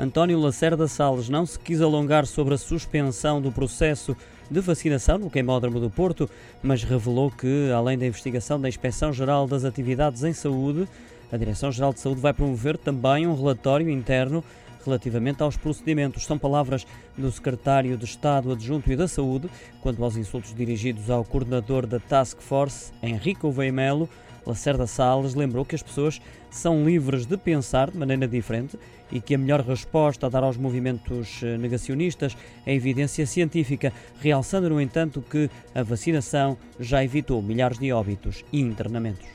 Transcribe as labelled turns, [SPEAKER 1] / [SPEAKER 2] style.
[SPEAKER 1] António Lacerda Salles não se quis alongar sobre a suspensão do processo de vacinação no Queimódromo do Porto, mas revelou que, além da investigação da Inspeção-Geral das Atividades em Saúde, a Direção-Geral de Saúde vai promover também um relatório interno relativamente aos procedimentos. São palavras do secretário de Estado Adjunto e da Saúde quanto aos insultos dirigidos ao coordenador da Task Force, Henrique Veimelo. Lacerda Salles lembrou que as pessoas são livres de pensar de maneira diferente e que a melhor resposta a dar aos movimentos eh, negacionistas é evidência científica, realçando, no entanto, que a vacinação já evitou milhares de óbitos e internamentos.